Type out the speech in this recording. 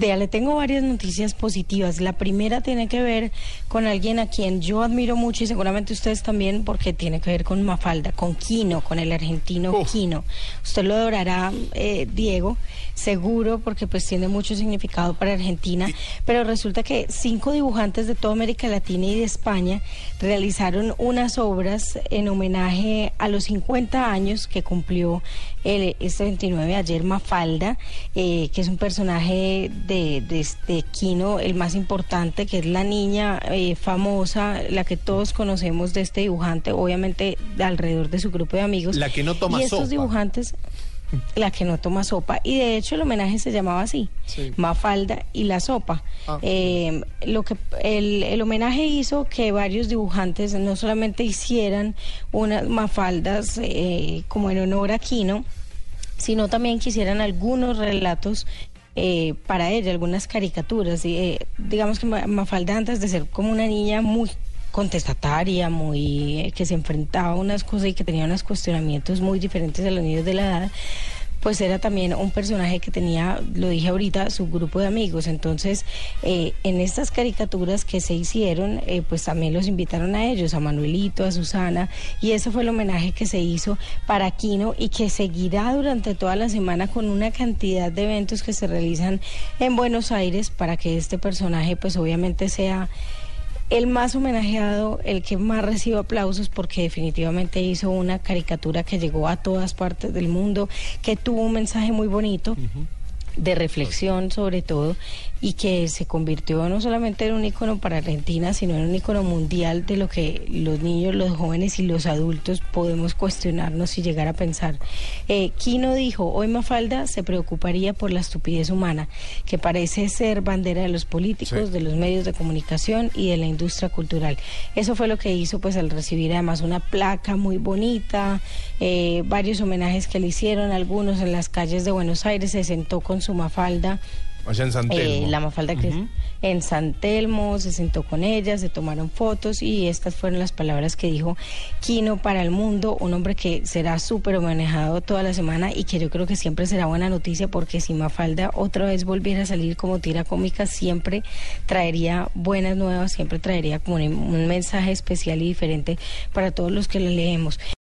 Vea, le tengo varias noticias positivas. La primera tiene que ver con alguien a quien yo admiro mucho y seguramente ustedes también porque tiene que ver con Mafalda, con Quino, con el argentino Quino. Usted lo adorará, eh, Diego, seguro, porque pues tiene mucho significado para Argentina, pero resulta que cinco dibujantes de toda América Latina y de España realizaron unas obras en homenaje a los 50 años que cumplió el, este 29 ayer Mafalda, eh, que es un personaje de, de, Quino, el más importante, que es la niña eh, famosa, la que todos conocemos de este dibujante, obviamente alrededor de su grupo de amigos. La que no toma y estos dibujantes, la que no toma sopa. Y de hecho el homenaje se llamaba así, Mafalda y la sopa. Ah. Eh, lo que el, el, homenaje hizo que varios dibujantes no solamente hicieran unas mafaldas eh, como en honor a Quino, sino también quisieran algunos relatos eh, para ella, algunas caricaturas. digamos que Mafalda antes de ser como una niña muy contestataria, muy eh, que se enfrentaba a unas cosas y que tenía unos cuestionamientos muy diferentes a los niños de la edad pues era también un personaje que tenía, lo dije ahorita, su grupo de amigos. Entonces, eh, en estas caricaturas que se hicieron, eh, pues también los invitaron a ellos, a Manuelito, a Susana, y ese fue el homenaje que se hizo para Quino y que seguirá durante toda la semana con una cantidad de eventos que se realizan en Buenos Aires para que este personaje, pues obviamente sea el más homenajeado, el que más recibe aplausos porque definitivamente hizo una caricatura que llegó a todas partes del mundo, que tuvo un mensaje muy bonito de reflexión sobre todo y que se convirtió no solamente en un icono para Argentina, sino en un icono mundial de lo que los niños, los jóvenes y los adultos podemos cuestionarnos y llegar a pensar. Eh, Kino dijo, hoy Mafalda se preocuparía por la estupidez humana, que parece ser bandera de los políticos, de los medios de comunicación y de la industria cultural. Eso fue lo que hizo pues al recibir además una placa muy bonita, eh, varios homenajes que le hicieron, algunos en las calles de Buenos Aires, se sentó con su Mafalda Allá en San eh, la Mafalda que en San Telmo, se sentó con ella, se tomaron fotos y estas fueron las palabras que dijo Quino para el mundo, un hombre que será súper manejado toda la semana y que yo creo que siempre será buena noticia porque si Mafalda otra vez volviera a salir como tira cómica, siempre traería buenas nuevas, siempre traería como un mensaje especial y diferente para todos los que la leemos.